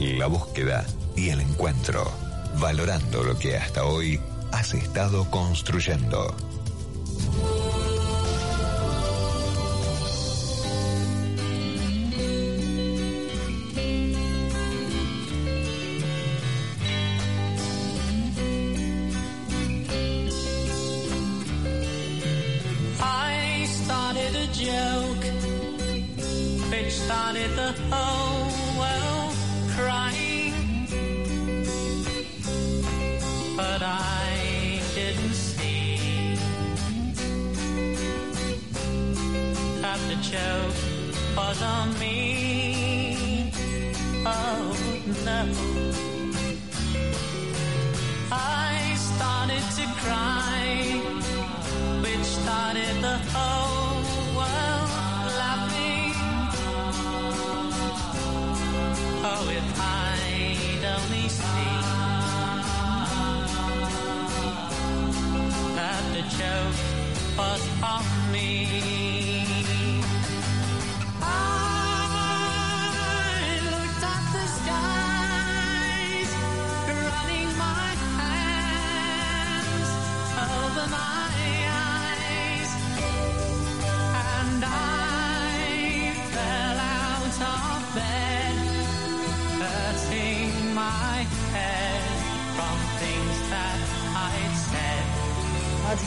La búsqueda y el encuentro. Valorando lo que hasta hoy has estado construyendo.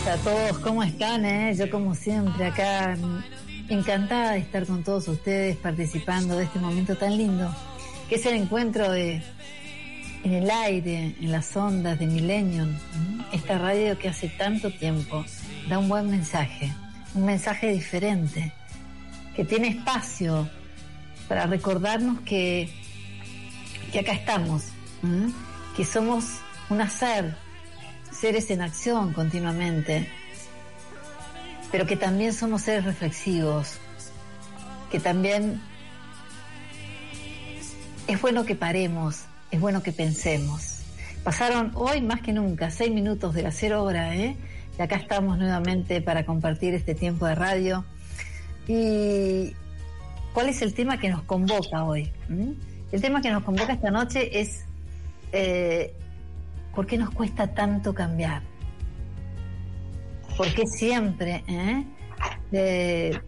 Noches a todos, ¿cómo están? eh? Yo como siempre acá mm, encantada de estar con todos ustedes participando de este momento tan lindo, que es el encuentro de en el aire, en las ondas de Millennium, esta radio que hace tanto tiempo da un buen mensaje, un mensaje diferente, que tiene espacio para recordarnos que, que acá estamos, que somos un hacer, seres en acción continuamente, pero que también somos seres reflexivos, que también es bueno que paremos, es bueno que pensemos. Pasaron hoy más que nunca seis minutos de la cero hora, ¿eh? Y acá estamos nuevamente para compartir este tiempo de radio. ¿Y cuál es el tema que nos convoca hoy? ¿Mm? El tema que nos convoca esta noche es eh, ¿por qué nos cuesta tanto cambiar? ¿Por qué siempre eh,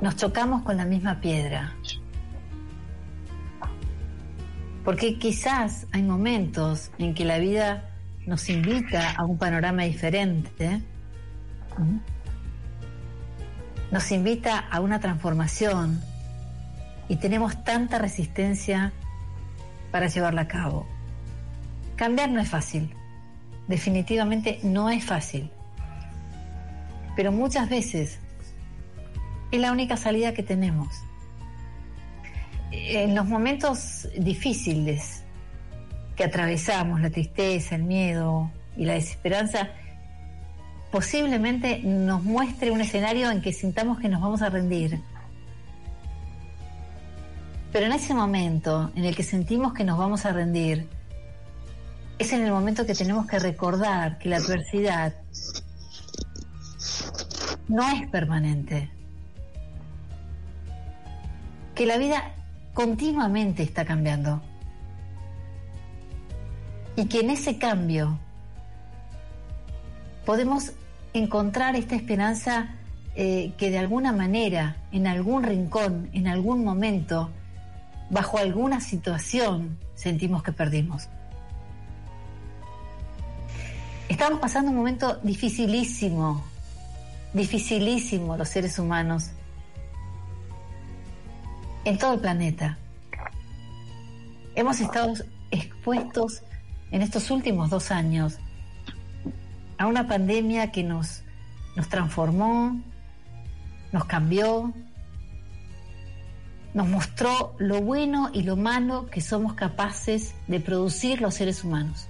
nos chocamos con la misma piedra? Porque quizás hay momentos en que la vida nos invita a un panorama diferente, nos invita a una transformación y tenemos tanta resistencia para llevarla a cabo. Cambiar no es fácil, definitivamente no es fácil, pero muchas veces es la única salida que tenemos. En los momentos difíciles que atravesamos, la tristeza, el miedo y la desesperanza, posiblemente nos muestre un escenario en que sintamos que nos vamos a rendir. Pero en ese momento en el que sentimos que nos vamos a rendir, es en el momento que tenemos que recordar que la adversidad no es permanente, que la vida continuamente está cambiando y que en ese cambio podemos encontrar esta esperanza eh, que de alguna manera, en algún rincón, en algún momento, bajo alguna situación, sentimos que perdimos. Estamos pasando un momento dificilísimo, dificilísimo los seres humanos en todo el planeta. Hemos estado expuestos en estos últimos dos años a una pandemia que nos, nos transformó, nos cambió, nos mostró lo bueno y lo malo que somos capaces de producir los seres humanos.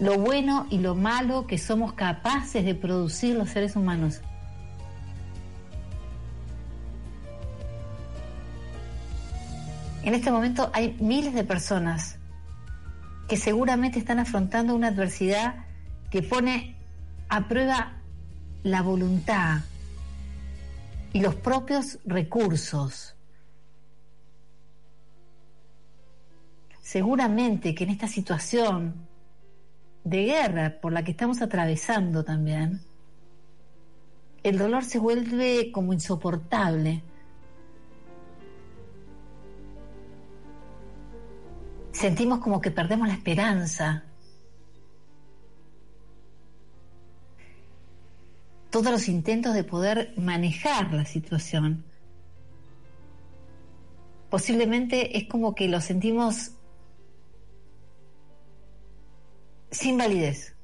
Lo bueno y lo malo que somos capaces de producir los seres humanos. En este momento hay miles de personas que seguramente están afrontando una adversidad que pone a prueba la voluntad y los propios recursos. Seguramente que en esta situación de guerra por la que estamos atravesando también, el dolor se vuelve como insoportable. Sentimos como que perdemos la esperanza. Todos los intentos de poder manejar la situación. Posiblemente es como que lo sentimos sin validez.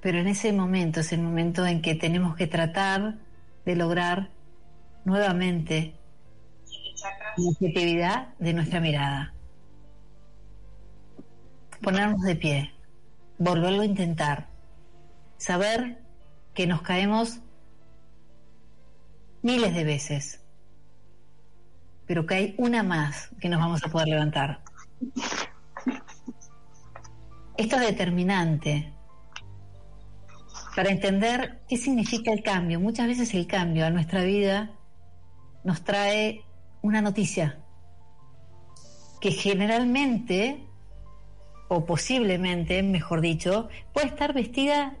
Pero en ese momento es el momento en que tenemos que tratar de lograr nuevamente la objetividad de nuestra mirada. Ponernos de pie, volverlo a intentar, saber que nos caemos miles de veces, pero que hay una más que nos vamos a poder levantar. Esto es determinante para entender qué significa el cambio. Muchas veces el cambio a nuestra vida nos trae una noticia que generalmente, o posiblemente, mejor dicho, puede estar vestida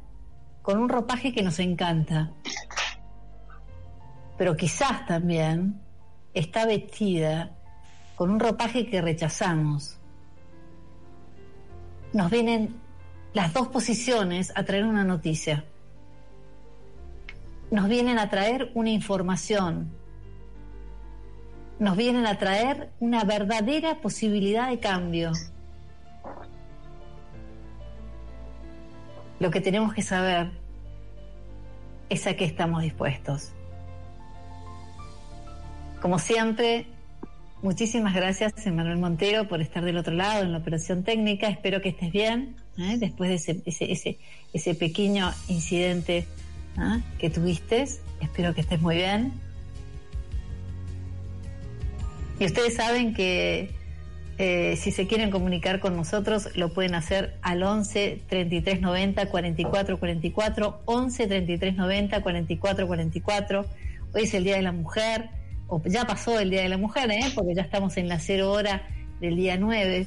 con un ropaje que nos encanta, pero quizás también está vestida con un ropaje que rechazamos. Nos vienen las dos posiciones a traer una noticia. Nos vienen a traer una información, nos vienen a traer una verdadera posibilidad de cambio. Lo que tenemos que saber es a qué estamos dispuestos. Como siempre, muchísimas gracias, Emanuel Montero, por estar del otro lado en la operación técnica. Espero que estés bien ¿eh? después de ese, ese, ese, ese pequeño incidente ¿eh? que tuviste. Espero que estés muy bien. Y ustedes saben que eh, si se quieren comunicar con nosotros, lo pueden hacer al 11 33 90 44 44, 11 33 90 44 44. Hoy es el Día de la Mujer, o ya pasó el Día de la Mujer, ¿eh? porque ya estamos en la cero hora del día 9.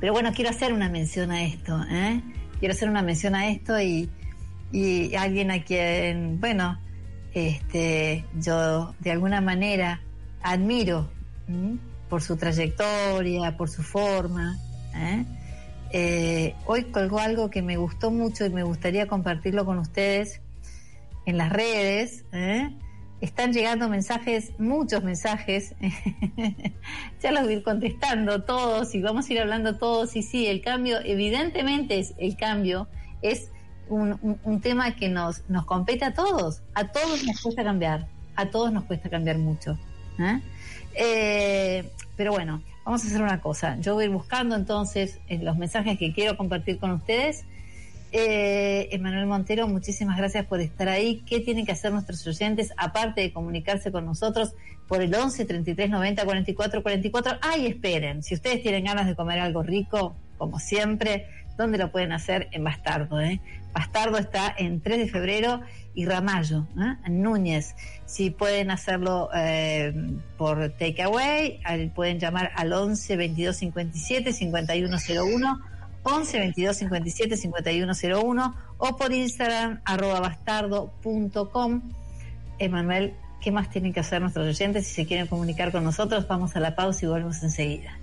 Pero bueno, quiero hacer una mención a esto, ¿eh? quiero hacer una mención a esto y, y alguien a quien, bueno, este, yo de alguna manera admiro por su trayectoria, por su forma. ¿eh? Eh, hoy colgó algo que me gustó mucho y me gustaría compartirlo con ustedes en las redes. ¿eh? Están llegando mensajes, muchos mensajes. ya los voy a ir contestando todos y vamos a ir hablando todos. Y sí, el cambio, evidentemente es el cambio, es un, tema que nos, nos compete a todos. A todos nos cuesta cambiar. A todos nos cuesta cambiar mucho. ¿eh? Eh, pero bueno, vamos a hacer una cosa. Yo voy a ir buscando entonces eh, los mensajes que quiero compartir con ustedes. Eh, Emanuel Montero, muchísimas gracias por estar ahí. ¿Qué tienen que hacer nuestros oyentes aparte de comunicarse con nosotros por el 11 33 90 44 44? Ay, esperen, si ustedes tienen ganas de comer algo rico, como siempre, ¿dónde lo pueden hacer? En Bastardo. ¿eh? Bastardo está en 3 de febrero y Ramallo, ¿eh? en Núñez. Si pueden hacerlo eh, por takeaway, pueden llamar al 11 22 57 5101, 11 22 57 5101 o por Instagram arroba bastardo.com. Emanuel, ¿qué más tienen que hacer nuestros oyentes? Si se quieren comunicar con nosotros, vamos a la pausa y volvemos enseguida.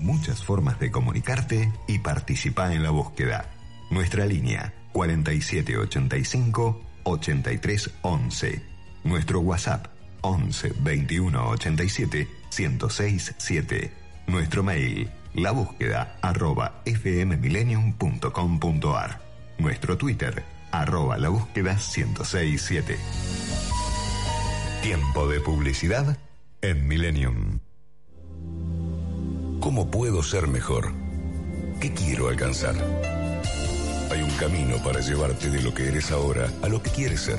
Muchas formas de comunicarte y participar en la búsqueda. Nuestra línea 4785 8311. Nuestro WhatsApp 11 21 87 1067 7. Nuestro mail la búsqueda arroba fmmillenium.com.ar. Nuestro Twitter arroba la búsqueda 1067. Tiempo de publicidad en Millennium. ¿Cómo puedo ser mejor? ¿Qué quiero alcanzar? Hay un camino para llevarte de lo que eres ahora a lo que quieres ser.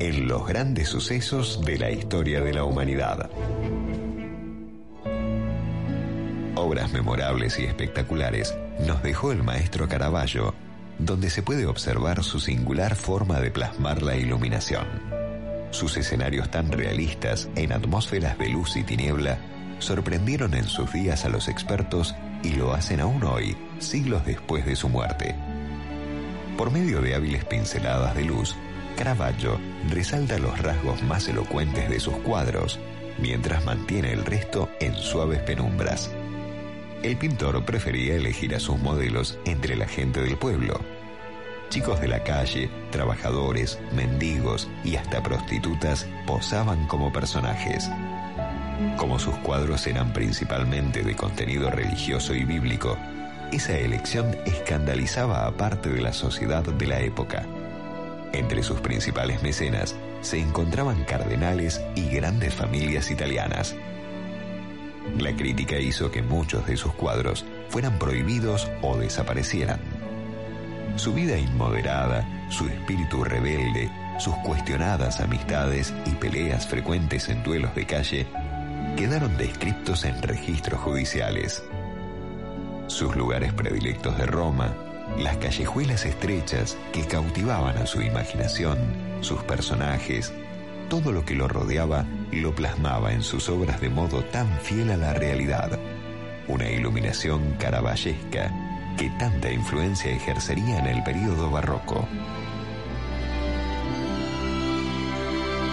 en los grandes sucesos de la historia de la humanidad. Obras memorables y espectaculares nos dejó el maestro Caravaggio, donde se puede observar su singular forma de plasmar la iluminación. Sus escenarios tan realistas en atmósferas de luz y tiniebla sorprendieron en sus días a los expertos y lo hacen aún hoy, siglos después de su muerte. Por medio de hábiles pinceladas de luz, Caravaggio resalta los rasgos más elocuentes de sus cuadros, mientras mantiene el resto en suaves penumbras. El pintor prefería elegir a sus modelos entre la gente del pueblo. Chicos de la calle, trabajadores, mendigos y hasta prostitutas posaban como personajes. Como sus cuadros eran principalmente de contenido religioso y bíblico, esa elección escandalizaba a parte de la sociedad de la época. Entre sus principales mecenas se encontraban cardenales y grandes familias italianas. La crítica hizo que muchos de sus cuadros fueran prohibidos o desaparecieran. Su vida inmoderada, su espíritu rebelde, sus cuestionadas amistades y peleas frecuentes en duelos de calle quedaron descriptos en registros judiciales. Sus lugares predilectos de Roma, las callejuelas estrechas que cautivaban a su imaginación, sus personajes, todo lo que lo rodeaba lo plasmaba en sus obras de modo tan fiel a la realidad. Una iluminación caravallesca que tanta influencia ejercería en el período barroco.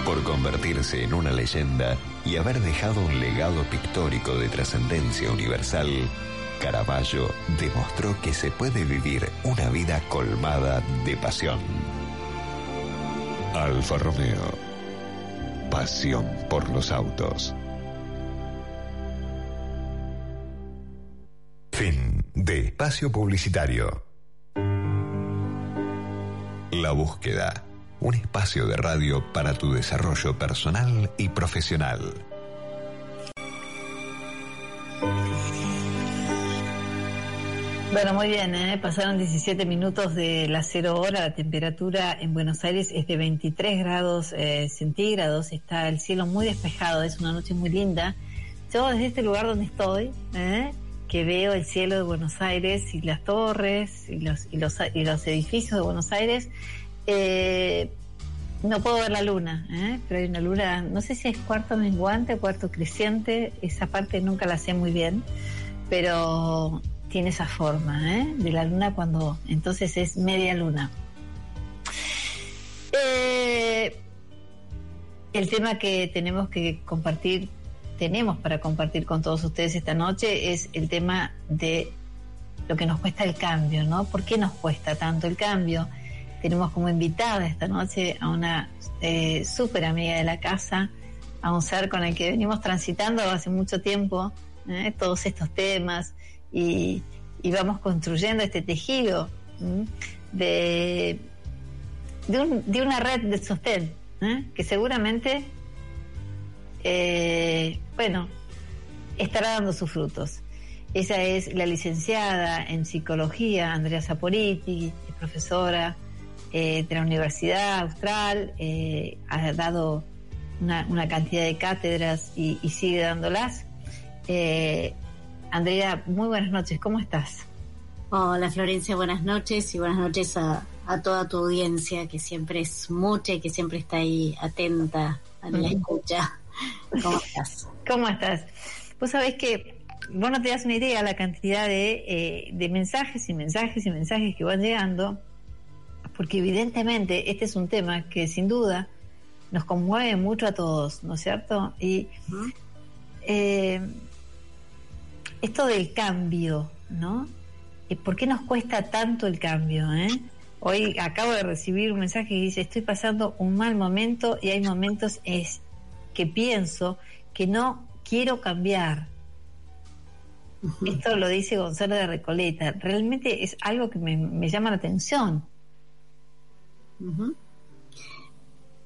Por convertirse en una leyenda y haber dejado un legado pictórico de trascendencia universal, Caravaggio demostró que se puede vivir una vida colmada de pasión. Alfa Romeo. Pasión por los autos. Fin de espacio publicitario. La búsqueda. Un espacio de radio para tu desarrollo personal y profesional. Bueno, muy bien, ¿eh? pasaron 17 minutos de la cero hora, la temperatura en Buenos Aires es de 23 grados eh, centígrados, está el cielo muy despejado, es una noche muy linda. Yo desde este lugar donde estoy, ¿eh? que veo el cielo de Buenos Aires y las torres y los, y los, edificios de Buenos Aires, eh, no puedo ver la luna, ¿eh? pero hay una luna, no sé si es cuarto menguante cuarto creciente, esa parte nunca la sé muy bien, pero tiene esa forma ¿eh? de la luna cuando entonces es media luna. Eh, el tema que tenemos que compartir, tenemos para compartir con todos ustedes esta noche es el tema de lo que nos cuesta el cambio, ¿no? ¿Por qué nos cuesta tanto el cambio? Tenemos como invitada esta noche a una eh, súper amiga de la casa, a un ser con el que venimos transitando hace mucho tiempo ¿eh? todos estos temas y, vamos construyendo este tejido de, de, un- de una red de sostén que seguramente, eh, bueno, estará dando sus frutos. Ella es la licenciada en psicología, Andrea Saporiti, es profesora eh, de la Universidad Austral, eh, ha dado una, cantidad de cátedras y sigue dándolas. Andrea, muy buenas noches, ¿cómo estás? Hola Florencia, buenas noches y buenas noches a, a toda tu audiencia que siempre es mucha y que siempre está ahí atenta a la escucha. ¿Cómo estás? ¿Cómo estás? Vos sabés que vos no te das una idea la cantidad de, eh, de mensajes y mensajes y mensajes que van llegando porque evidentemente este es un tema que sin duda nos conmueve mucho a todos, ¿no es cierto? Y eh, esto del cambio, ¿no? ¿Y ¿Por qué nos cuesta tanto el cambio? Eh? Hoy acabo de recibir un mensaje que dice, estoy pasando un mal momento y hay momentos es que pienso que no quiero cambiar. Esto lo dice Gonzalo de Recoleta. Realmente es algo que me, me llama la atención.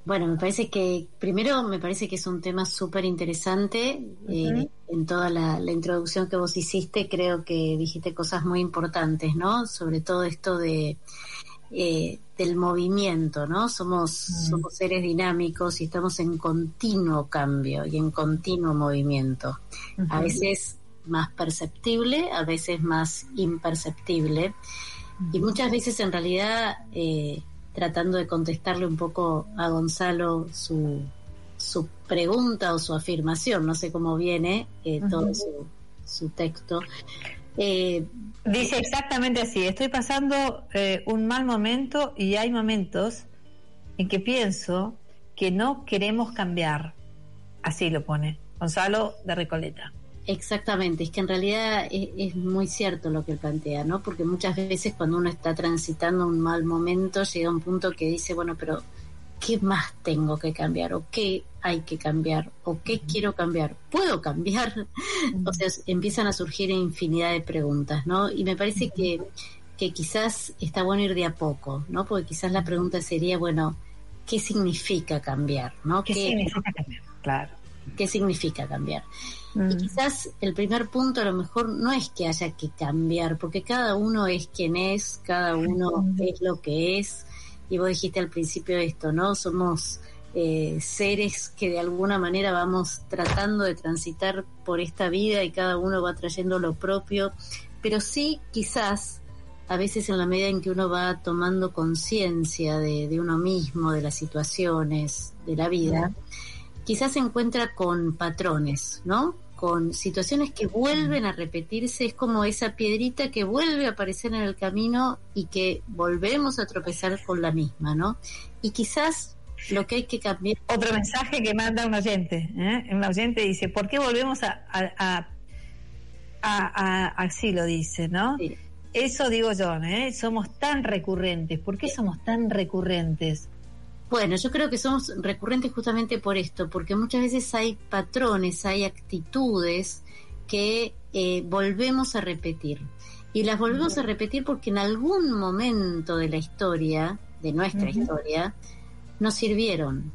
Bueno, me parece que primero me parece que es un tema súper interesante. eh, en toda la, la introducción que vos hiciste, creo que dijiste cosas muy importantes, ¿no? Sobre todo esto de eh, del movimiento, ¿no? Somos somos seres dinámicos y estamos en continuo cambio y en continuo movimiento. A veces más perceptible, a veces más imperceptible. Y muchas veces en realidad, eh, tratando de contestarle un poco a Gonzalo su, su pregunta o su afirmación, no sé cómo viene eh, todo su, su texto. Eh, Dice exactamente así, estoy pasando eh, un mal momento y hay momentos en que pienso que no queremos cambiar. Así lo pone Gonzalo de Recoleta. Exactamente, es que en realidad es, es muy cierto lo que plantea, ¿no? Porque muchas veces cuando uno está transitando un mal momento llega un punto que dice, bueno, pero ¿qué más tengo que cambiar? ¿O qué hay que cambiar? ¿O qué quiero cambiar? ¿Puedo cambiar? O sea, empiezan a surgir infinidad de preguntas, ¿no? Y me parece que, que quizás está bueno ir de a poco, ¿no? Porque quizás la pregunta sería, bueno, ¿qué significa cambiar? ¿no? ¿Qué significa cambiar? Claro. ¿Qué significa cambiar? Y Mm. quizás el primer punto a lo mejor no es que haya que cambiar, porque cada uno es quien es, cada uno es lo que es. Y vos dijiste al principio esto, ¿no? Somos eh, seres que de alguna manera vamos tratando de transitar por esta vida y cada uno va trayendo lo propio, pero sí quizás a veces en la medida en que uno va tomando conciencia de, de uno mismo, de las situaciones, de la vida, quizás se encuentra con patrones, ¿no? Con situaciones que vuelven a repetirse, es como esa piedrita que vuelve a aparecer en el camino y que volvemos a tropezar con la misma, ¿no? Y quizás lo que hay que cambiar, Otro mensaje que manda un oyente. ¿eh? Un oyente dice, ¿por qué volvemos a... a, a- así lo dice, ¿no? Sí. Eso digo yo, ¿eh? Somos tan recurrentes. ¿Por qué somos tan recurrentes? Bueno, yo creo que somos recurrentes justamente por esto, porque muchas veces hay patrones, hay actitudes que eh, volvemos a repetir. Y las volvemos a repetir porque en algún momento de la historia, de nuestra historia, nos sirvieron,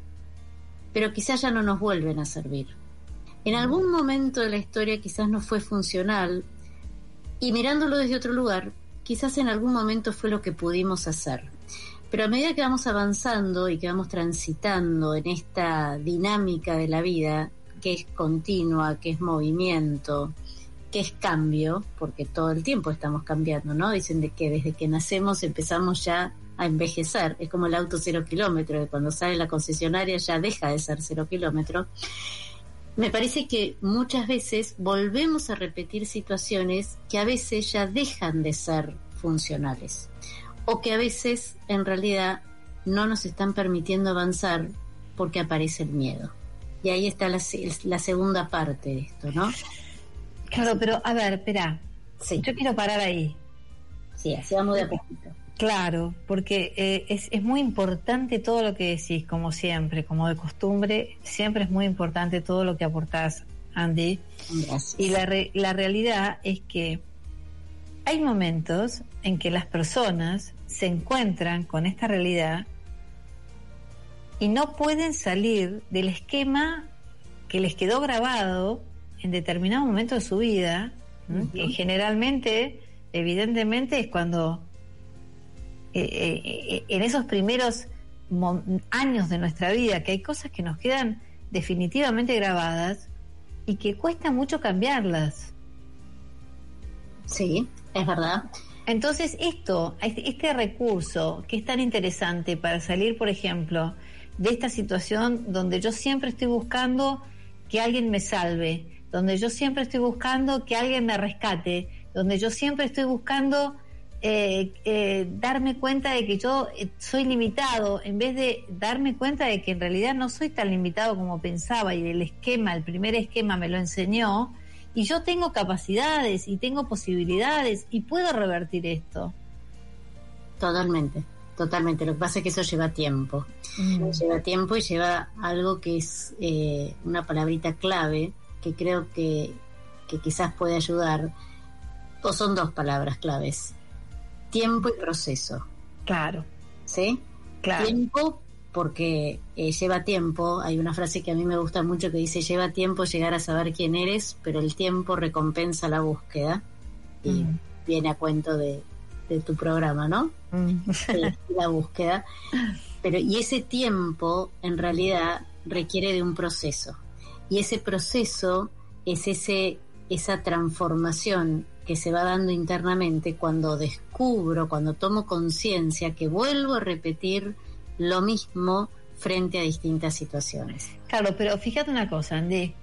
pero quizás ya no nos vuelven a servir. En algún momento de la historia quizás no fue funcional y mirándolo desde otro lugar, quizás en algún momento fue lo que pudimos hacer. Pero a medida que vamos avanzando y que vamos transitando en esta dinámica de la vida, que es continua, que es movimiento, que es cambio, porque todo el tiempo estamos cambiando, ¿no? Dicen de que desde que nacemos empezamos ya a envejecer, es como el auto cero kilómetro, que cuando sale la concesionaria ya deja de ser cero kilómetro. Me parece que muchas veces volvemos a repetir situaciones que a veces ya dejan de ser funcionales o que a veces en realidad no nos están permitiendo avanzar porque aparece el miedo. Y ahí está la, se- la segunda parte de esto, ¿no? Claro, pero a ver, espera. Sí, Yo quiero parar ahí. sí, así vamos de a poquito. Claro, porque eh, es, es muy importante todo lo que decís, como siempre, como de costumbre, siempre es muy importante todo lo que aportás, Andy. Gracias. Y la, re- la realidad es que hay momentos en que las personas se encuentran con esta realidad y no pueden salir del esquema que les quedó grabado en determinado momento de su vida, que generalmente, evidentemente, es cuando eh, eh, eh, en esos primeros años de nuestra vida, que hay cosas que nos quedan definitivamente grabadas y que cuesta mucho cambiarlas. Sí, es verdad. Entonces, esto, este este recurso que es tan interesante para salir, por ejemplo, de esta situación donde yo siempre estoy buscando que alguien me salve, donde yo siempre estoy buscando que alguien me rescate, donde yo siempre estoy buscando eh, eh, darme cuenta de que yo eh, soy limitado, en vez de darme cuenta de que en realidad no soy tan limitado como pensaba y el esquema, el primer esquema me lo enseñó, y yo tengo capacidades y tengo posibilidades y puedo revertir esto. Totalmente, totalmente. Lo que pasa es que eso lleva tiempo. Mm. Lleva tiempo y lleva algo que es eh, una palabrita clave que creo que, que quizás puede ayudar. O son dos palabras claves. Tiempo y proceso. Claro, ¿Sí? claro. Tiempo porque eh, lleva tiempo. Hay una frase que a mí me gusta mucho que dice, lleva tiempo llegar a saber quién eres, pero el tiempo recompensa la búsqueda. Y Mm. viene a cuento de, de tu programa, ¿no? Mm. Sí, la búsqueda. Pero, y ese tiempo, en realidad, requiere de un proceso. Y ese proceso es ese, esa transformación que se va dando internamente cuando descubro, cuando tomo conciencia que vuelvo a repetir lo mismo frente a distintas situaciones. Claro, pero fíjate una cosa, Andy.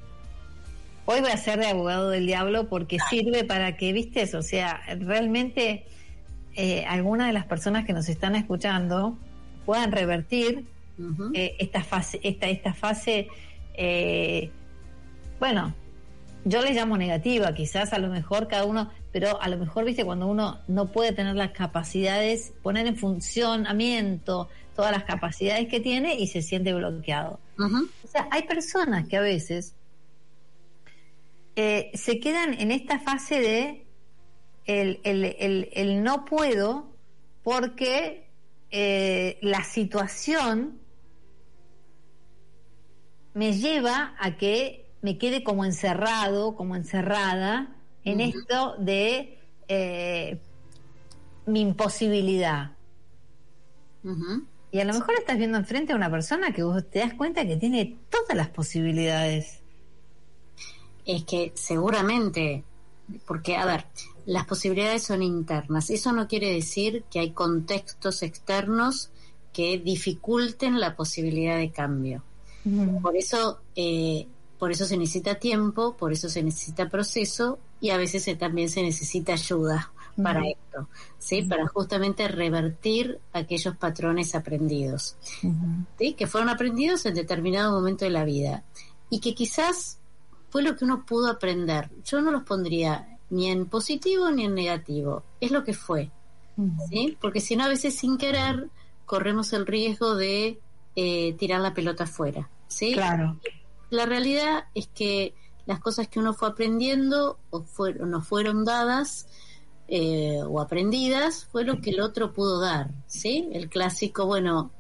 Hoy voy a ser de abogado del diablo porque sirve para que, viste, o sea, realmente eh, algunas de las personas que nos están escuchando puedan revertir eh, esta fase, esta, esta fase, eh, bueno, yo le llamo negativa, quizás a lo mejor cada uno, pero a lo mejor, viste, cuando uno no puede tener las capacidades, poner en funcionamiento todas las capacidades que tiene y se siente bloqueado. O sea, hay personas que a veces eh, se quedan en esta fase de el, el- el- el no puedo porque eh, la situación me lleva a que me quede como encerrado, como encerrada en esto de eh, mi imposibilidad. Ujú. Y a lo mejor estás viendo enfrente a una persona que vos te das cuenta que tiene todas las posibilidades. Es que seguramente, porque, a ver, las posibilidades son internas. Eso no quiere decir que hay contextos externos que dificulten la posibilidad de cambio. Por eso, eh, por eso se necesita tiempo, por eso se necesita proceso y a veces se- también se necesita ayuda para esto, ¿sí? Para justamente revertir aquellos patrones aprendidos. ¿sí? que fueron aprendidos en determinado momento de la vida y que quizás fue lo que uno pudo aprender. Yo no los pondría ni en positivo ni en negativo, es lo que fue, ¿sí? porque si no a veces sin querer corremos el riesgo de eh, tirar la pelota afuera. ¿sí? Claro. La realidad es que las cosas que uno fue aprendiendo o fueron, nos fueron dadas eh, o aprendidas fue lo que el otro pudo dar, ¿sí? El clásico, bueno,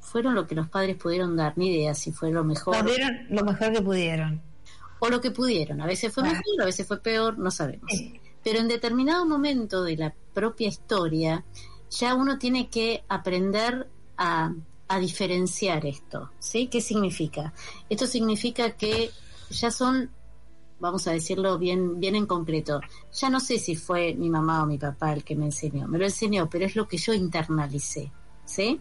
fueron lo que los padres pudieron dar, ni idea si fue lo mejor Pudieron lo mejor que pudieron. o lo que pudieron. A veces fue Ah. mejor, a veces fue peor, no sabemos. Sí. Pero en determinado momento de la propia historia, ya uno tiene que aprender a, a diferenciar esto. ¿sí? ¿Qué significa? Esto significa que ya son, vamos a decirlo bien, bien en concreto, ya no sé si fue mi mamá o mi papá el que me enseñó, me lo enseñó, pero es lo que yo internalicé. ¿Sí?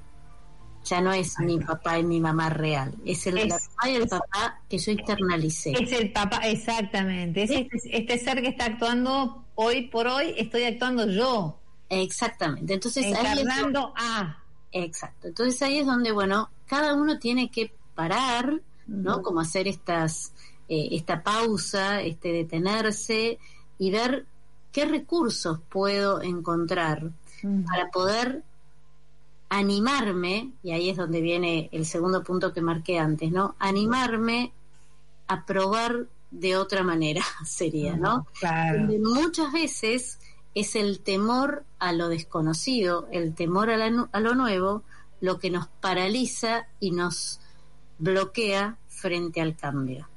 Ya no es mi papá y mi mamá real, es el Es- la mamá y el papá que yo internalicé. Es el papá, exactamente. Es este, este ser que está actuando hoy por hoy, estoy actuando yo, Exactamente. Entonces ahí es encarnando a. Exacto. Entonces ahí es donde, bueno, cada uno tiene que parar, ¿no? Ujú. Como hacer estas, eh, esta pausa, este detenerse y ver qué recursos puedo encontrar para poder animarme, y ahí es donde viene el segundo punto que marqué antes, ¿no? Animarme a probar de otra manera, sería, ¿no? Claro. donde muchas veces es el temor a lo desconocido, el temor a, la a lo nuevo, lo que nos paraliza y nos bloquea frente al cambio.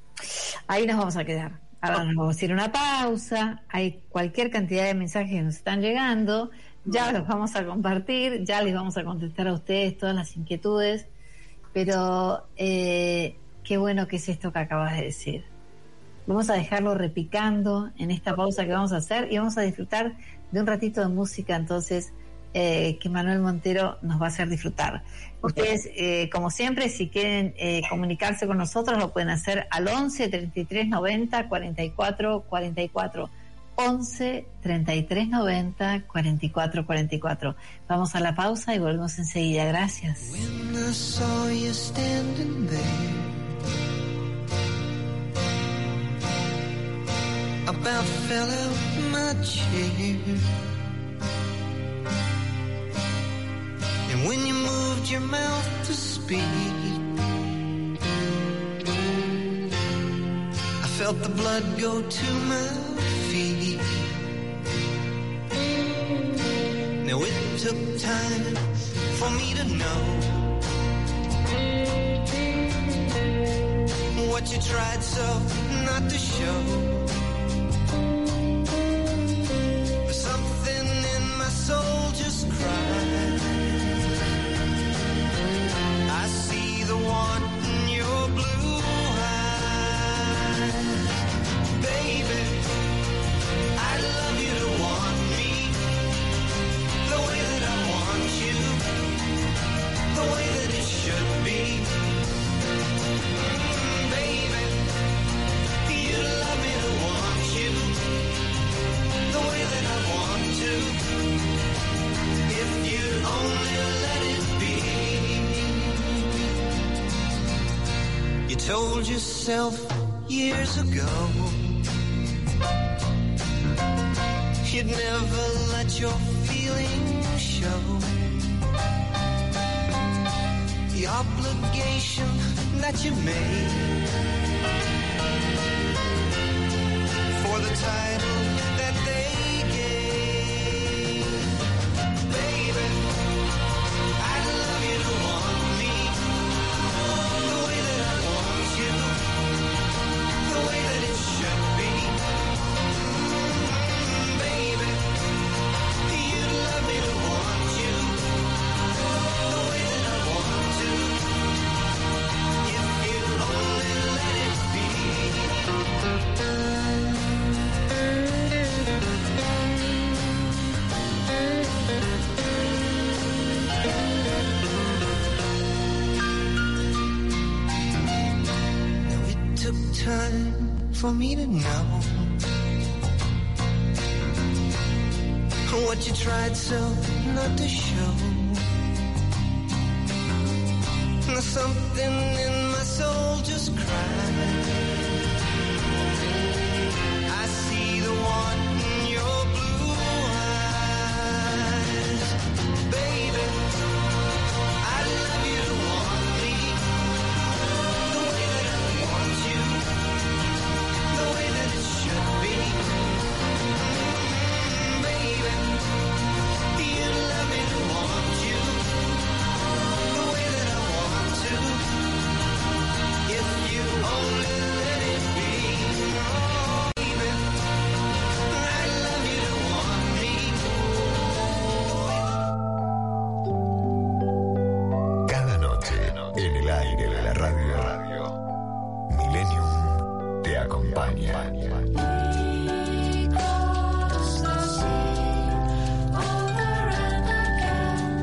Ahí nos vamos a quedar. Ahora nos vamos a ir a una pausa. Hay cualquier cantidad de mensajes que nos están llegando. Ya los vamos a compartir. Ya les vamos a contestar a ustedes todas las inquietudes. Pero eh, qué bueno que es esto que acabas de decir. Vamos a dejarlo repicando en esta pausa que vamos a hacer y vamos a disfrutar de un ratito de música entonces eh, que Manuel Montero nos va a hacer disfrutar. Ustedes, eh, como siempre, si quieren eh, comunicarse con nosotros, lo pueden hacer al 11 33 90 44 44. 11 33 90 44 44. Vamos a la pausa y volvemos enseguida. Gracias. About fell out my chair. And when you moved your mouth to speak, I felt the blood go to my feet. Now it took time for me to know what you tried so not to show. Told yourself years ago you'd never let your feelings show. The obligation that you made so not to show. Acompaña.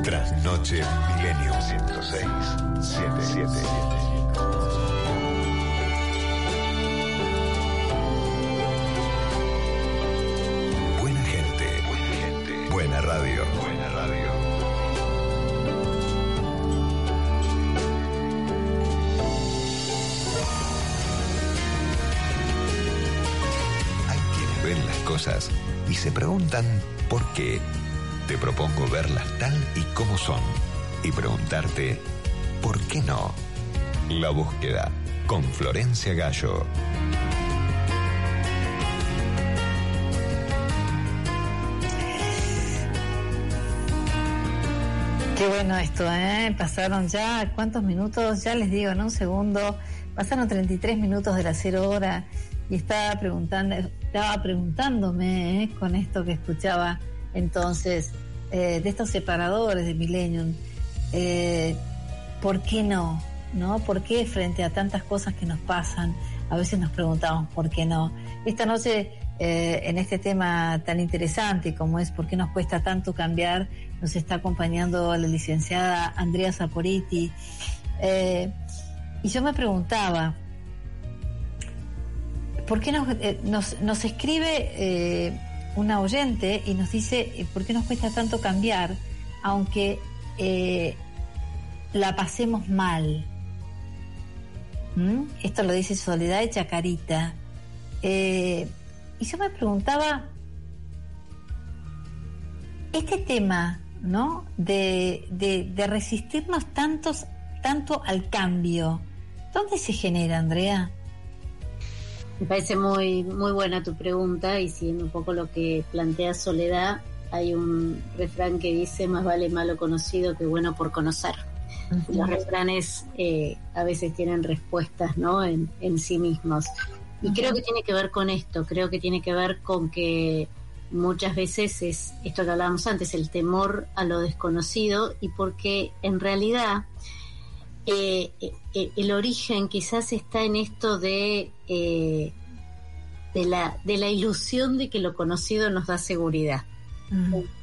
Trasnoche Millennium 106 77. Se preguntan por qué. Te propongo verlas tal y como son y preguntarte por qué no. La búsqueda con Florencia Gallo. Qué bueno esto, ¿eh? Pasaron ya, ¿cuántos minutos? Ya les digo, en un segundo. Pasaron 33 minutos de la cero hora y estaba preguntando, estaba preguntándome ¿eh? con esto que escuchaba entonces eh, de estos separadores de Millennium. eh, ¿Por qué no? ¿No? ¿Por qué frente a tantas cosas que nos pasan? A veces nos preguntamos por qué no. Esta noche, en este tema tan interesante como es por qué nos cuesta tanto cambiar, nos está acompañando la licenciada Andrea Saporiti. Y yo me preguntaba, ¿por qué nos, eh, nos, nos escribe eh, una oyente y nos dice eh, por qué nos cuesta tanto cambiar, aunque la pasemos mal. ¿Mm? Esto lo dice Soledad de Chacarita. Y yo me preguntaba, este tema, ¿no? De, de, de resistirnos tantos, tanto al cambio, ¿dónde se genera, Andrea? Me parece muy, muy buena tu pregunta y siguiendo un poco lo que plantea Soledad, hay un refrán que dice más vale malo conocido que bueno por conocer. Los refranes eh, a veces tienen respuestas ¿no? en, en sí mismos. Y creo que tiene que ver con esto, creo que tiene que ver con que muchas veces es esto que hablábamos antes, el temor a lo desconocido y porque en realidad eh, eh, el origen quizás está en esto de, eh, de, la, de la ilusión de que lo conocido nos da seguridad.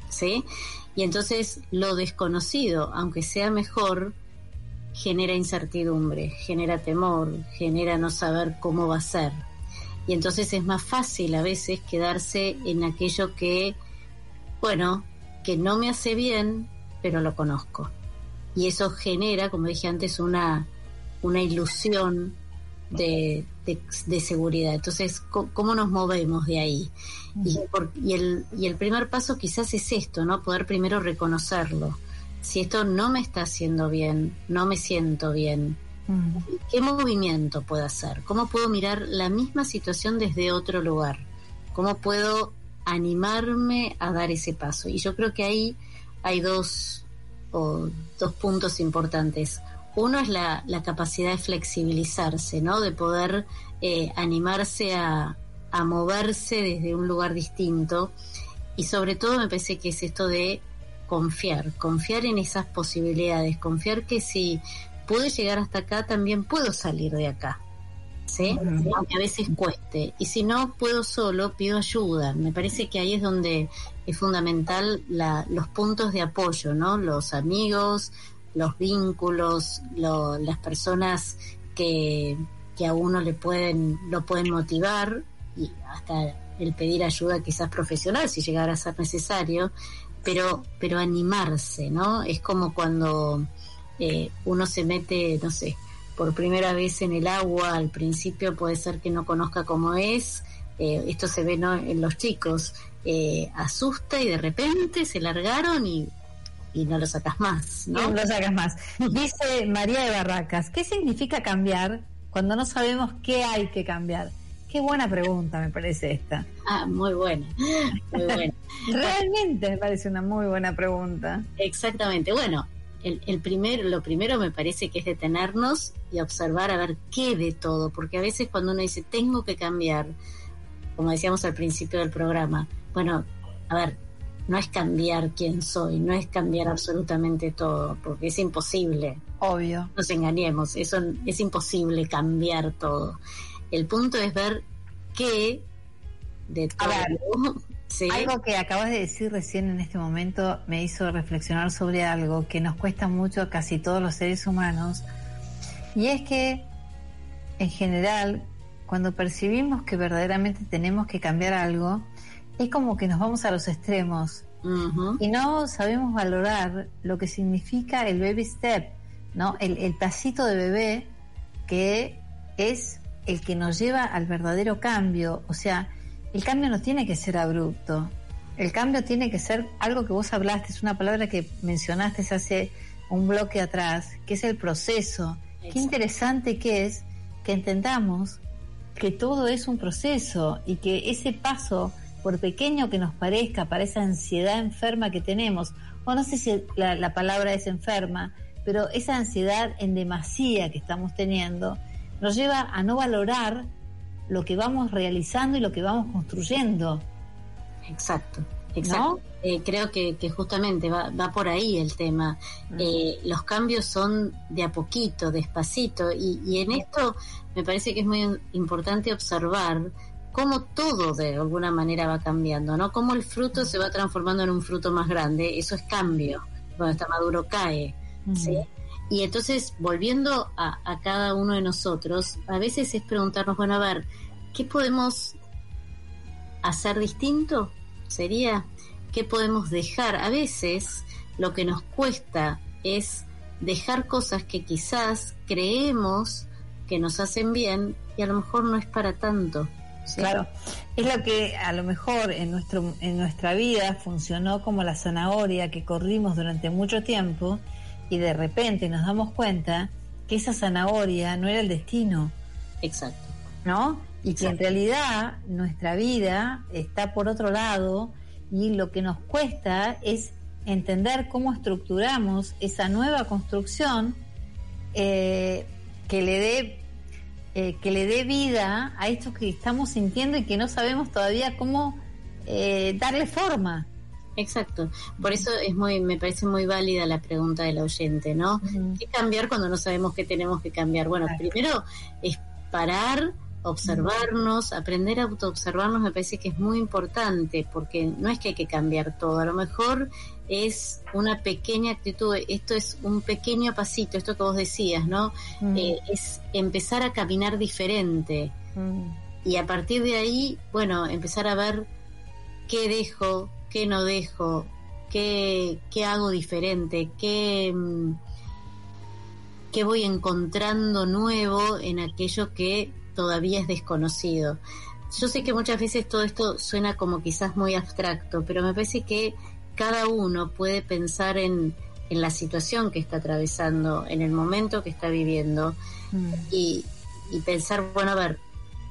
¿Sí? Y entonces lo desconocido, aunque sea mejor, genera incertidumbre, genera temor, genera no saber cómo va a ser. Y entonces es más fácil a veces quedarse en aquello que, bueno, que no me hace bien, pero lo conozco. Y eso genera, como dije antes, una, una ilusión de, de, de seguridad. Entonces, ¿cómo nos movemos de ahí? Y, por- y, el, y el primer paso quizás es esto, ¿no? Poder primero reconocerlo. Si esto no me está haciendo bien, no me siento bien. ¿qué movimiento puedo hacer? ¿Cómo puedo mirar la misma situación desde otro lugar? ¿Cómo puedo animarme a dar ese paso? Y yo creo que ahí hay dos, o dos puntos importantes. Uno es la, la capacidad de flexibilizarse, ¿no? De poder eh, animarse a, a moverse desde un lugar distinto. Y sobre todo me parece que es esto de confiar, confiar en esas posibilidades, confiar que si pude llegar hasta acá, también puedo salir de acá. ¿Sí? Aunque a veces cueste. Y si no puedo solo, pido ayuda. Me parece que ahí es donde es fundamental la, los puntos de apoyo, ¿no? Los amigos, los vínculos, lo- las personas que, que a uno le pueden, lo pueden motivar y hasta el pedir ayuda quizás profesional si llegara a ser necesario, pero, pero animarse, ¿no? Es como cuando eh, uno se mete, no sé, por primera vez en el agua, al principio puede ser que no conozca cómo es, eh, esto se ve ¿no? en los chicos, eh, asusta y de repente se largaron y, y no lo sacas más, ¿no? No lo sacas más. Dice María de Barracas, ¿qué significa cambiar cuando no sabemos qué hay que cambiar? Qué buena pregunta me parece esta. Ah, muy buena, muy buena. Realmente me parece una muy buena pregunta. Exactamente. Bueno, el, el primer, lo primero me parece que es detenernos y observar a ver qué de todo, porque a veces cuando uno dice tengo que cambiar, como decíamos al principio del programa, bueno, a ver, no es cambiar quién soy, no es cambiar absolutamente todo, porque es imposible. Obvio. No nos engañemos, eso es imposible cambiar todo. El punto es ver qué de A todo. ver, ¿sí? Algo que acabas de decir recién en este momento me hizo reflexionar sobre algo que nos cuesta mucho a casi todos los seres humanos. Y es que, en general, cuando percibimos que verdaderamente tenemos que cambiar algo, es como que nos vamos a los extremos y no sabemos valorar lo que significa el baby step, ¿no? El, el pasito de bebé que es el que nos lleva al verdadero cambio. O sea, el cambio no tiene que ser abrupto. El cambio tiene que ser algo que vos hablaste, es una palabra que mencionaste hace un bloque atrás, que es el proceso. Qué interesante que es que entendamos que todo es un proceso y que ese paso, por pequeño que nos parezca, para esa ansiedad enferma que tenemos, o no sé si la, la palabra es enferma, pero esa ansiedad en demasía que estamos teniendo, nos lleva a no valorar lo que vamos realizando y lo que vamos construyendo. Exacto, exacto. Eh, creo que, que justamente va, va por ahí el tema. Eh, los cambios son de a poquito, despacito, y, y en esto me parece que es muy importante observar cómo todo de alguna manera va cambiando, ¿no? Cómo el fruto se va transformando en un fruto más grande, eso es cambio. Cuando está maduro cae, ¿sí? Y entonces, volviendo a, cada uno de nosotros, a veces es preguntarnos, bueno, a ver, ¿qué podemos hacer distinto? sería qué podemos dejar. A veces lo que nos cuesta es dejar cosas que quizás creemos que nos hacen bien y a lo mejor no es para tanto. Claro, es lo que a lo mejor en nuestro en nuestra vida funcionó como la zanahoria que corrimos durante mucho tiempo y de repente nos damos cuenta que esa zanahoria no era el destino, Exacto. ¿no? Y que en realidad nuestra vida está por otro lado y lo que nos cuesta es entender cómo estructuramos esa nueva construcción eh, que le dé eh, que le dé vida a esto que estamos sintiendo y que no sabemos todavía cómo eh, darle forma. Exacto. Por eso es muy, me parece muy válida la pregunta del oyente, ¿no? ¿Qué cambiar cuando no sabemos qué tenemos que cambiar? Bueno, primero es parar, observarnos, aprender a autoobservarnos me parece que es muy importante, porque no es que hay que cambiar todo, a lo mejor es una pequeña actitud, esto es un pequeño pasito, esto que vos decías, ¿no? Mm. Eh, es empezar a caminar diferente Mm. y a partir de ahí, bueno, empezar a ver qué dejo, qué no dejo, qué, qué hago diferente, qué, mm, qué voy encontrando nuevo en aquello que todavía es desconocido. Yo sé que muchas veces todo esto suena como quizás muy abstracto, pero me parece que cada uno puede pensar en, en la situación que está atravesando, en el momento que está viviendo, Mm. y, y pensar, bueno, a ver,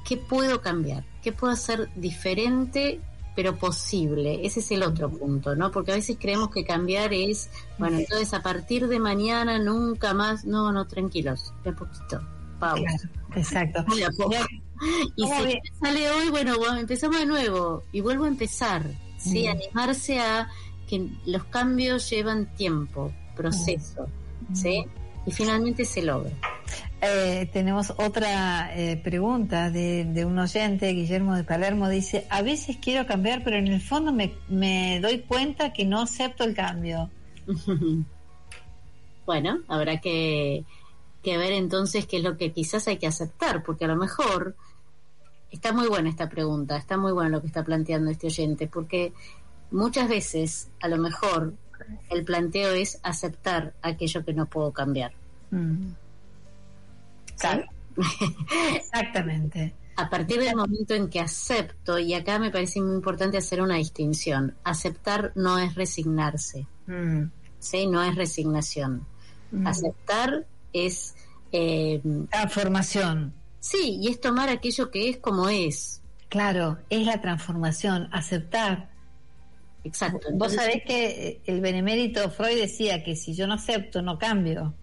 ¿qué puedo cambiar? ¿Qué puedo hacer diferente pero posible? Ese es el otro punto, ¿no? Porque a veces creemos que cambiar es, bueno, entonces a partir de mañana nunca más, no, no, tranquilos, de a poquito, pausa. Claro, exacto. A poco. Y ¿Cómo si bien? sale hoy, bueno, empezamos de nuevo y vuelvo a empezar, ¿sí? Animarse a que los cambios llevan tiempo, proceso, ¿sí? Y finalmente se logra. Eh, tenemos otra eh, pregunta de, de un oyente, Guillermo de Palermo, dice, a veces quiero cambiar, pero en el fondo me, me doy cuenta que no acepto el cambio. bueno, habrá que, que ver entonces qué es lo que quizás hay que aceptar, porque a lo mejor está muy buena esta pregunta, está muy bueno lo que está planteando este oyente, porque muchas veces a lo mejor el planteo es aceptar aquello que no puedo cambiar. Mm. Claro. Exactamente. A partir del momento en que acepto, y acá me parece muy importante hacer una distinción, aceptar no es resignarse, Mm. ¿sí? no es resignación. Mm. Aceptar es, eh, Transformación. sí, y es tomar aquello que es como es. Claro, es la transformación, aceptar. Exacto. Vos sabés que el benemérito Freud decía que si yo no acepto, no cambio.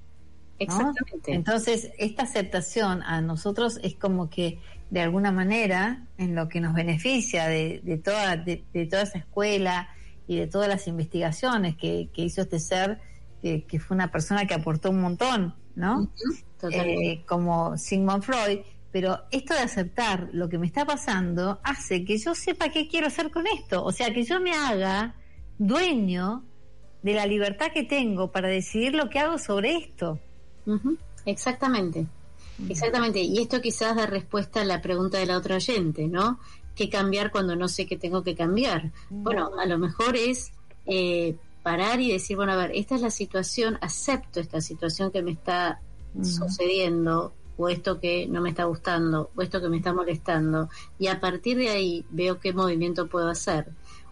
¿No? Exactamente. Entonces, esta aceptación a nosotros es como que de alguna manera, en lo que nos beneficia de, de toda, de, de toda esa escuela y de todas las investigaciones que, que hizo este ser, que, que fue una persona que aportó un montón, ¿no? Ujú, totalmente. Eh, como Sigmund Freud, pero esto de aceptar lo que me está pasando hace que yo sepa qué quiero hacer con esto, o sea, que yo me haga dueño de la libertad que tengo para decidir lo que hago sobre esto. Exactamente. Exactamente. Y esto quizás da respuesta a la pregunta de la otra oyente, ¿no? ¿Qué cambiar cuando no sé qué tengo que cambiar? Bueno, a lo mejor es eh, parar y decir, bueno, a ver, esta es la situación, acepto esta situación que me está sucediendo, o esto que no me está gustando, o esto que me está molestando, y a partir de ahí veo qué movimiento puedo hacer.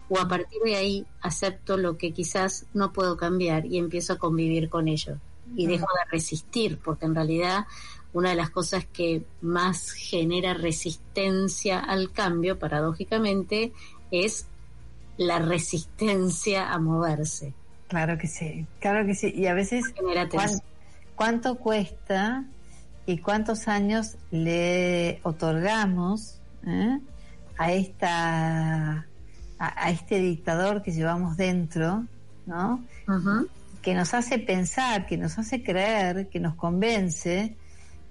O a partir de ahí acepto lo que quizás no puedo cambiar y empiezo a convivir con ello. Y dejo de resistir, porque en realidad una de las cosas que más genera resistencia al cambio, paradójicamente, es la resistencia a moverse. Claro que sí, claro que sí. Y a veces, Genera ¿cuán- tensión. ¿cuánto cuesta y cuántos años le otorgamos eh, a esta a, a este dictador que llevamos dentro, ¿no? Que nos hace pensar, que nos hace creer, que nos convence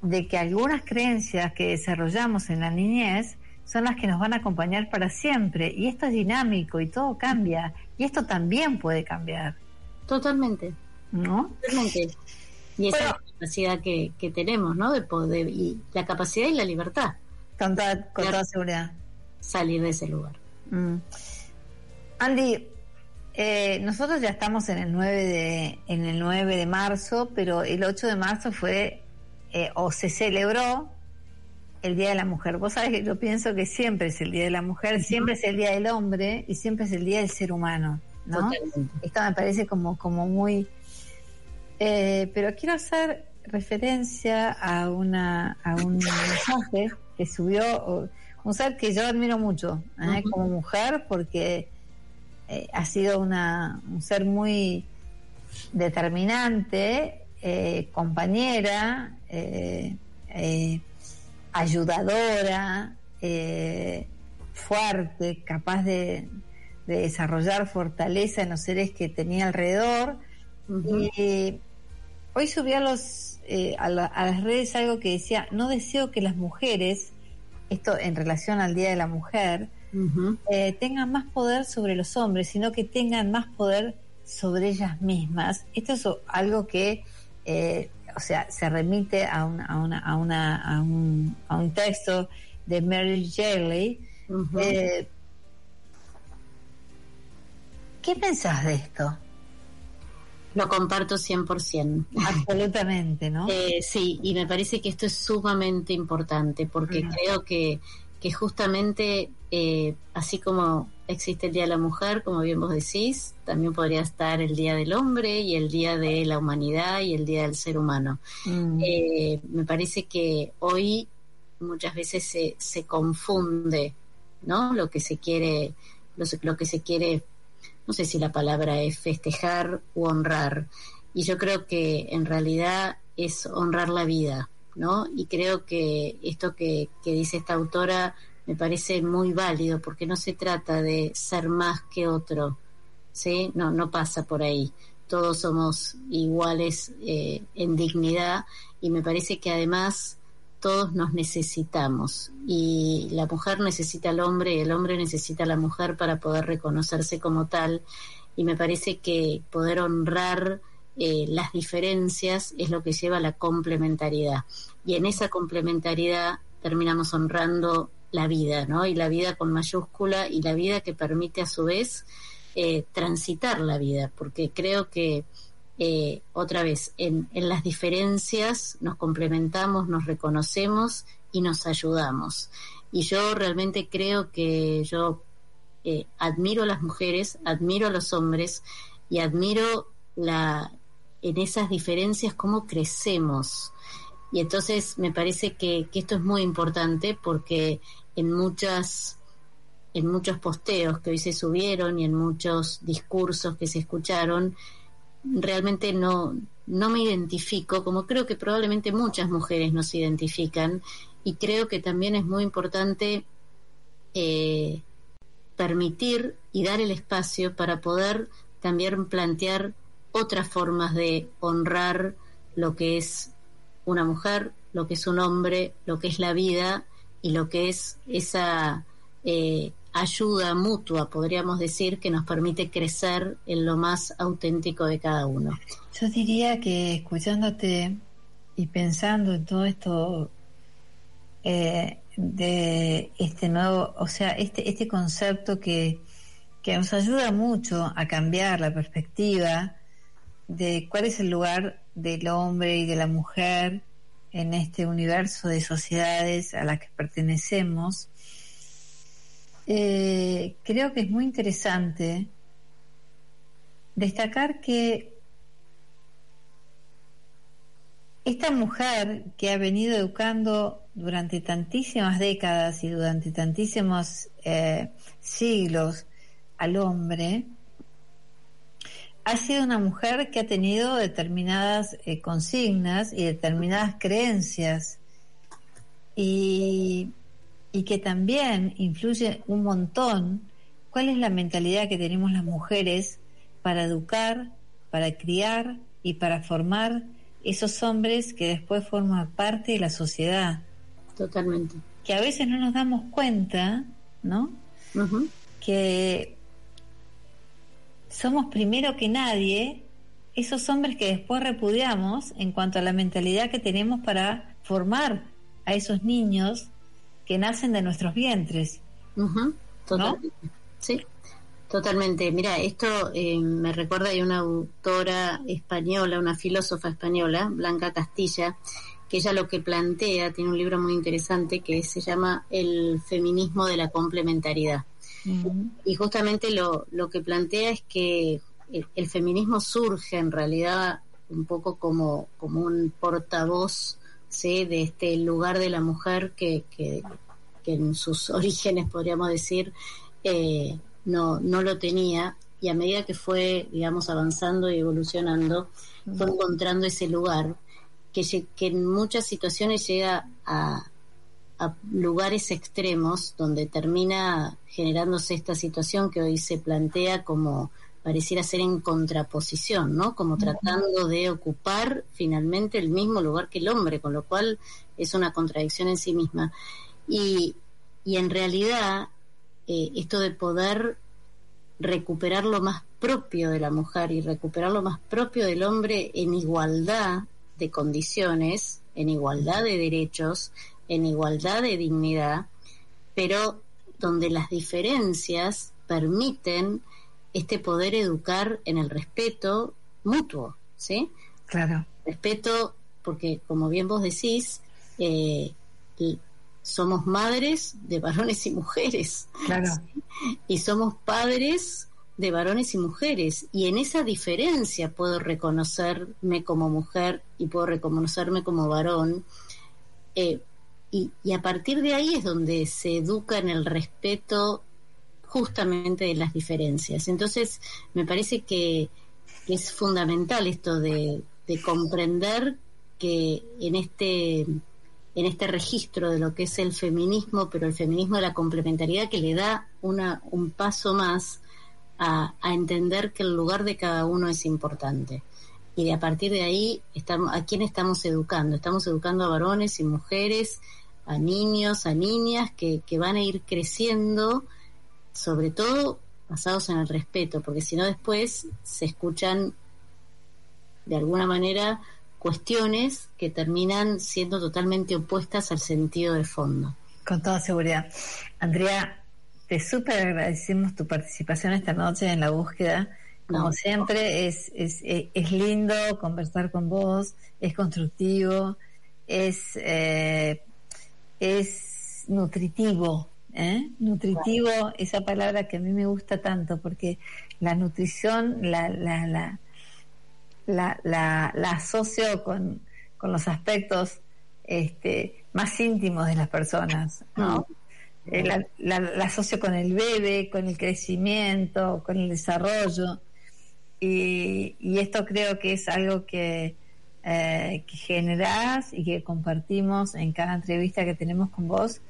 de que algunas creencias que desarrollamos en la niñez son las que nos van a acompañar para siempre. Y esto es dinámico y todo cambia. Y esto también puede cambiar, Totalmente. ¿no? Totalmente. Y esa Bueno. es la capacidad que, que tenemos, ¿no? De poder, y la capacidad y la libertad, Con toda, con toda seguridad. salir de ese lugar. Mm. Andy, eh, nosotros ya estamos en el 9 de en el 9 de marzo, pero el 8 de marzo fue eh, o se celebró el Día de la Mujer. Vos sabés que yo pienso que siempre es el Día de la Mujer, siempre es el Día del Hombre y siempre es el Día del Ser Humano, ¿no? Totalmente. Esto me parece como, como muy... eh, pero quiero hacer referencia a, una, a un mensaje que subió un ser que yo admiro mucho ¿eh? Como mujer porque eh, ha sido una, un ser muy determinante, eh, compañera, eh, eh, ayudadora, fuerte, capaz de, de desarrollar fortaleza en los seres que tenía alrededor. Y hoy subí a, los, eh, a, la- a las redes algo que decía, no deseo que las mujeres, esto en relación al Día de la Mujer, Eh, tengan más poder sobre los hombres, sino que tengan más poder sobre ellas mismas. Esto es algo que, eh, o sea, se remite a, una, a, una, a, una, a, un, a un texto de Mary Shelley. Eh, ¿Qué pensás de esto? Lo comparto 100%. Absolutamente, ¿no? Eh, sí, y me parece que esto es sumamente importante porque creo que, que justamente eh, así como existe el Día de la Mujer, como bien vos decís, también podría estar el Día del Hombre y el Día de la Humanidad y el Día del Ser Humano. Mm. Eh, me parece que hoy muchas veces se, se confunde, ¿no? Lo que se quiere, lo, lo que se quiere, no sé si la palabra es festejar u honrar. Y yo creo que en realidad es honrar la vida, ¿no? Y creo que esto que, dice esta autora me parece muy válido porque no se trata de ser más que otro, ¿sí? No, no pasa por ahí. Todos somos iguales eh, en dignidad y me parece que además todos nos necesitamos y la mujer necesita al hombre y el hombre necesita a la mujer para poder reconocerse como tal y me parece que poder honrar eh, las diferencias es lo que lleva a la complementariedad y en esa complementariedad terminamos honrando la vida, ¿no? Y la vida con mayúscula y la vida que permite a su vez eh, transitar la vida, porque creo que eh, otra vez en, las diferencias nos complementamos, nos reconocemos y nos ayudamos. Y yo realmente creo que yo eh, admiro a las mujeres, admiro a los hombres y admiro la en esas diferencias cómo crecemos. Y entonces me parece que, esto es muy importante porque en muchas en muchos posteos que hoy se subieron y en muchos discursos que se escucharon, realmente no, no me identifico, como creo que probablemente muchas mujeres nos identifican, y creo que también es muy importante eh, permitir y dar el espacio para poder también plantear otras formas de honrar lo que es una mujer, lo que es un hombre, lo que es la vida y lo que es esa eh, ayuda mutua, podríamos decir, que nos permite crecer en lo más auténtico de cada uno. Yo diría que escuchándote y pensando en todo esto eh, de este nuevo, o sea, este, este concepto que, que nos ayuda mucho a cambiar la perspectiva de cuál es el lugar del hombre y de la mujer en este universo de sociedades a las que pertenecemos. Eh, creo que es muy interesante destacar que esta mujer que ha venido educando durante tantísimas décadas y durante tantísimos eh, siglos al hombre, ha sido una mujer que ha tenido determinadas eh, consignas y determinadas creencias y, y que también influye un montón cuál es la mentalidad que tenemos las mujeres para educar, para criar y para formar esos hombres que después forman parte de la sociedad, Totalmente. que a veces no nos damos cuenta, ¿no? Ujú. Que somos primero que nadie esos hombres que después repudiamos en cuanto a la mentalidad que tenemos para formar a esos niños que nacen de nuestros vientres. Ujú, Totalmente. Sí. Totalmente. Mira, esto eh, me recuerda de una autora española, una filósofa española, Blanca Castilla, que ella lo que plantea, tiene un libro muy interesante que se llama El feminismo de la complementariedad. Y justamente lo, lo que plantea es que el, el feminismo surge en realidad un poco como, como un portavoz ¿sí? de este lugar de la mujer que, que, que en sus orígenes, podríamos decir, eh, no, no lo tenía. Y a medida que fue, digamos, avanzando y evolucionando, fue encontrando ese lugar que, que en muchas situaciones llega a, a lugares extremos donde termina generándose esta situación que hoy se plantea como pareciera ser en contraposición, ¿no? Como tratando de ocupar finalmente el mismo lugar que el hombre, con lo cual es una contradicción en sí misma. Y, y en realidad eh, esto de poder recuperar lo más propio de la mujer y recuperar lo más propio del hombre en igualdad de condiciones, en igualdad de derechos, en igualdad de dignidad, pero donde las diferencias permiten este poder educar en el respeto mutuo, ¿sí? Claro. Respeto, porque como bien vos decís, eh, somos madres de varones y mujeres Claro. y somos padres de varones y mujeres y en esa diferencia puedo reconocerme como mujer y puedo reconocerme como varón eh, y, a partir de ahí es donde se educa en el respeto justamente de las diferencias entonces me parece que, es fundamental esto de, de comprender que en este en este registro de lo que es el feminismo, pero el feminismo de la complementariedad que le da una, un paso más a, a entender que el lugar de cada uno es importante. Y de a partir de ahí, estamos, ¿a quién estamos educando? Estamos educando a varones y mujeres, a niños, a niñas que, que van a ir creciendo, sobre todo basados en el respeto, porque si no después se escuchan de alguna manera cuestiones que terminan siendo totalmente opuestas al sentido de fondo. Con toda seguridad. Andrea, te súper agradecemos tu participación esta noche en la búsqueda. Como No. siempre, es, es, es, es lindo conversar con vos, es constructivo, es, eh, es nutritivo. ¿eh? Nutritivo, esa palabra que a mí me gusta tanto, porque la nutrición la, la, la, la, la, la asocio con, con los aspectos este, más íntimos de las personas, ¿no? Eh, la, la- la asocio con el bebé, con el crecimiento, con el desarrollo. Y, y esto creo que es algo que, eh, que generás y que compartimos en cada entrevista que tenemos con vos.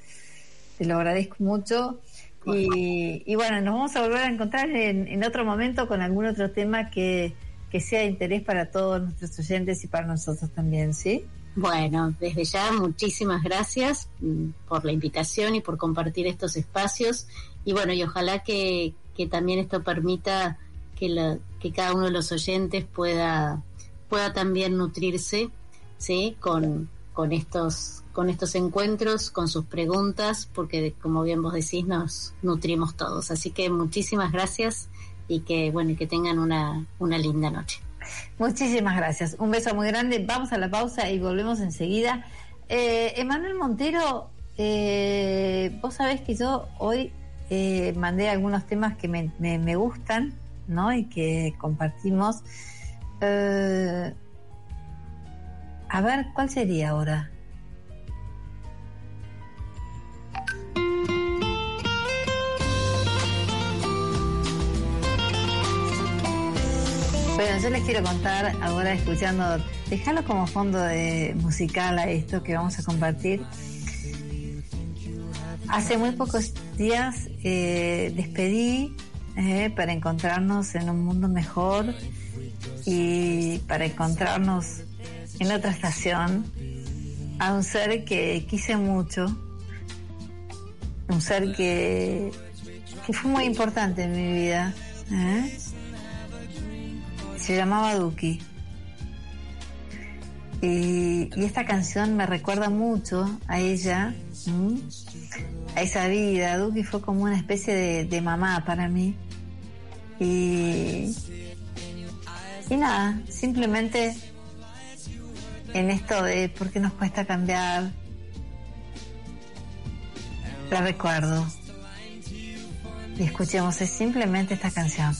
Te lo agradezco mucho. Y, y bueno, nos vamos a volver a encontrar en, en otro momento con algún otro tema que, que sea de interés para todos nuestros oyentes y para nosotros también, ¿sí? Bueno, desde ya muchísimas gracias mm, por la invitación y por compartir estos espacios. Y bueno, y ojalá que, que también esto permita que, la- que cada uno de los oyentes pueda, pueda también nutrirse ¿sí? con, con, estos, con estos encuentros, con sus preguntas, porque como bien vos decís, nos nutrimos todos. Así que muchísimas gracias y que, bueno, que tengan una, una linda noche. Muchísimas gracias. Un beso muy grande. Vamos a la pausa y volvemos enseguida. Eh, Emanuel Montero, eh, vos sabés que yo hoy eh, mandé algunos temas que me, me- me gustan, ¿no? Y que compartimos. Eh, a ver, ¿cuál sería ahora? Bueno, yo les quiero contar ahora escuchando, déjalo como fondo de musical a esto que vamos a compartir. Hace muy pocos días eh, despedí eh, para encontrarnos en un mundo mejor y para encontrarnos en otra estación a un ser que quise mucho, un ser que, que fue muy importante en mi vida. ¿eh? se llamaba Duki. Y, y esta canción me recuerda mucho a ella, a esa vida. Duki fue como una especie de, de mamá para mí. Y, y nada, simplemente en esto de por qué nos cuesta cambiar, la recuerdo. Y escuchemos simplemente esta canción.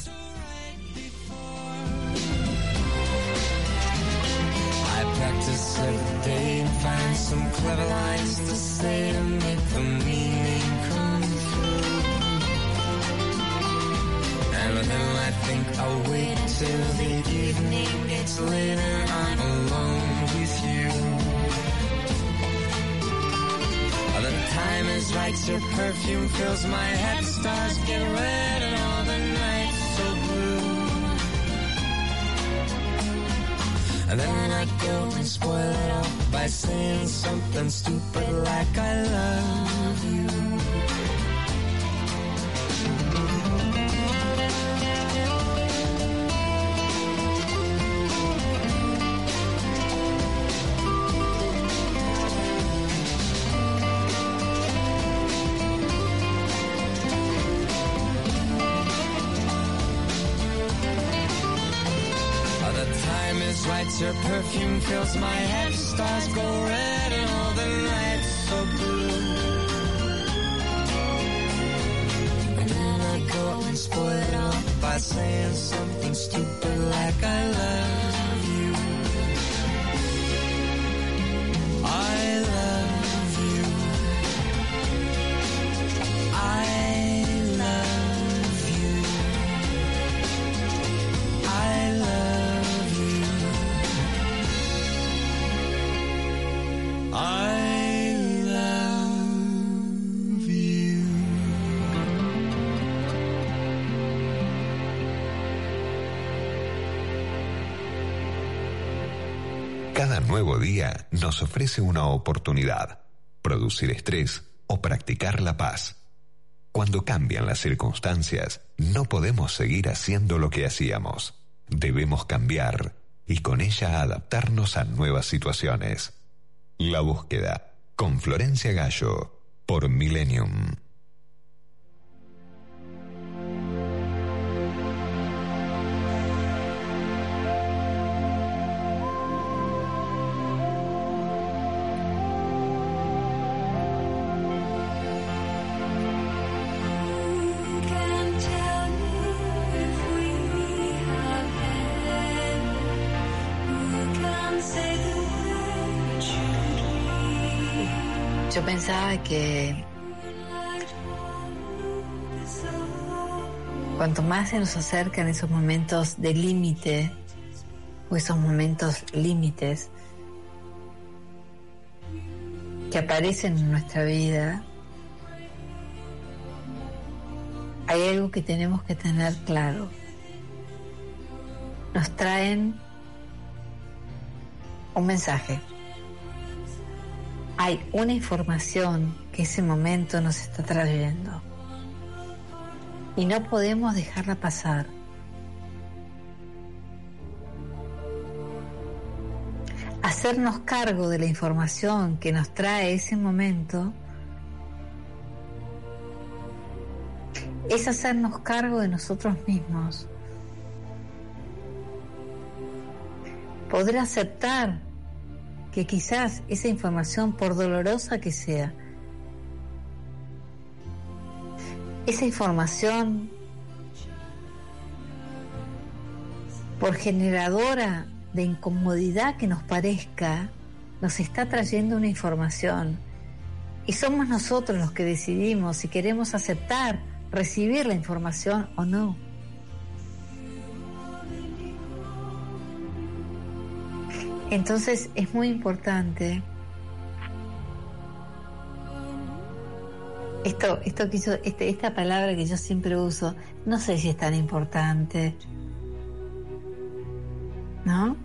And I think I'll wait till the evening gets later. I'm alone with you. The time is right, your perfume fills my head. Stars get red and all the nights so blue. And then I go and spoil it all by saying something stupid like I love you. Is your perfume fills my head. Stars go red and all the nights so blue. And then I go and spoil it all by saying something stupid like I love you. I love Día nos ofrece una oportunidad, producir estrés o practicar la paz. Cuando cambian las circunstancias, no podemos seguir haciendo lo que hacíamos. Debemos cambiar y con ella adaptarnos a nuevas situaciones. La búsqueda, con Florencia Gallo, por Millennium. Que cuanto más se nos acercan esos momentos de límite o esos momentos límites que aparecen en nuestra vida, hay algo que tenemos que tener claro. Nos traen un mensaje. Hay una información que ese momento nos está trayendo. Y no podemos dejarla pasar. Hacernos cargo de la información que nos trae ese momento es hacernos cargo de nosotros mismos. Poder aceptar que quizás esa información, por dolorosa que sea, esa información, por generadora de incomodidad que nos parezca, nos está trayendo una información. Y somos nosotros los que decidimos si queremos aceptar, recibir la información o no. Entonces es muy importante esto, esto que hizo, este, esta palabra que yo siempre uso, no sé si es tan importante, ¿no?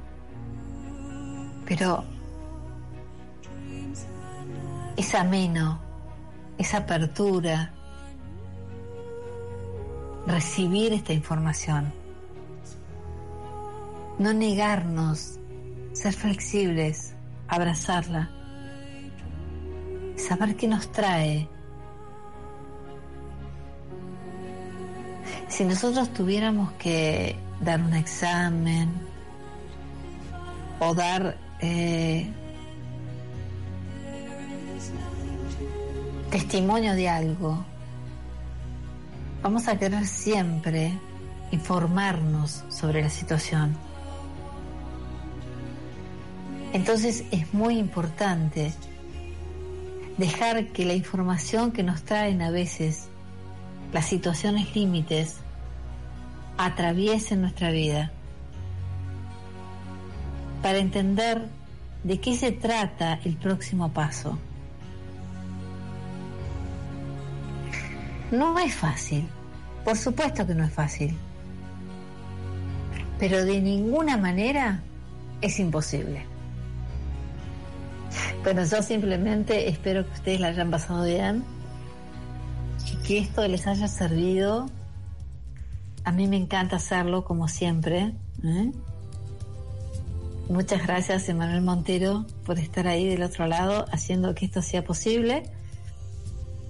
Pero es ameno, esa apertura, recibir esta información, no negarnos ser flexibles, abrazarla, saber qué nos trae. Si nosotros tuviéramos que dar un examen o dar eh, testimonio de algo, vamos a querer siempre informarnos sobre la situación. Entonces es muy importante dejar que la información que nos traen a veces las situaciones límites atraviesen nuestra vida para entender de qué se trata el próximo paso. No es fácil, por supuesto que no es fácil, pero de ninguna manera es imposible. Bueno, yo simplemente espero que ustedes la hayan pasado bien que esto les haya servido. A mí me encanta hacerlo como siempre. ¿eh? Muchas gracias, Emanuel Montero, por estar ahí del otro lado haciendo que esto sea posible.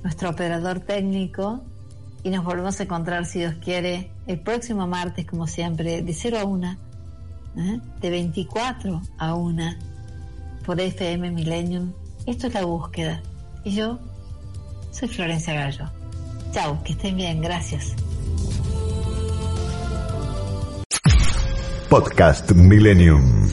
Nuestro operador técnico. Y nos volvemos a encontrar, si Dios quiere, el próximo martes, como siempre, de 0 a 1, ¿eh? de 24 a 1 por FM Millennium. Esto es la búsqueda. Y yo soy Florencia Gallo. Chao, que estén bien, gracias. Podcast Millennium.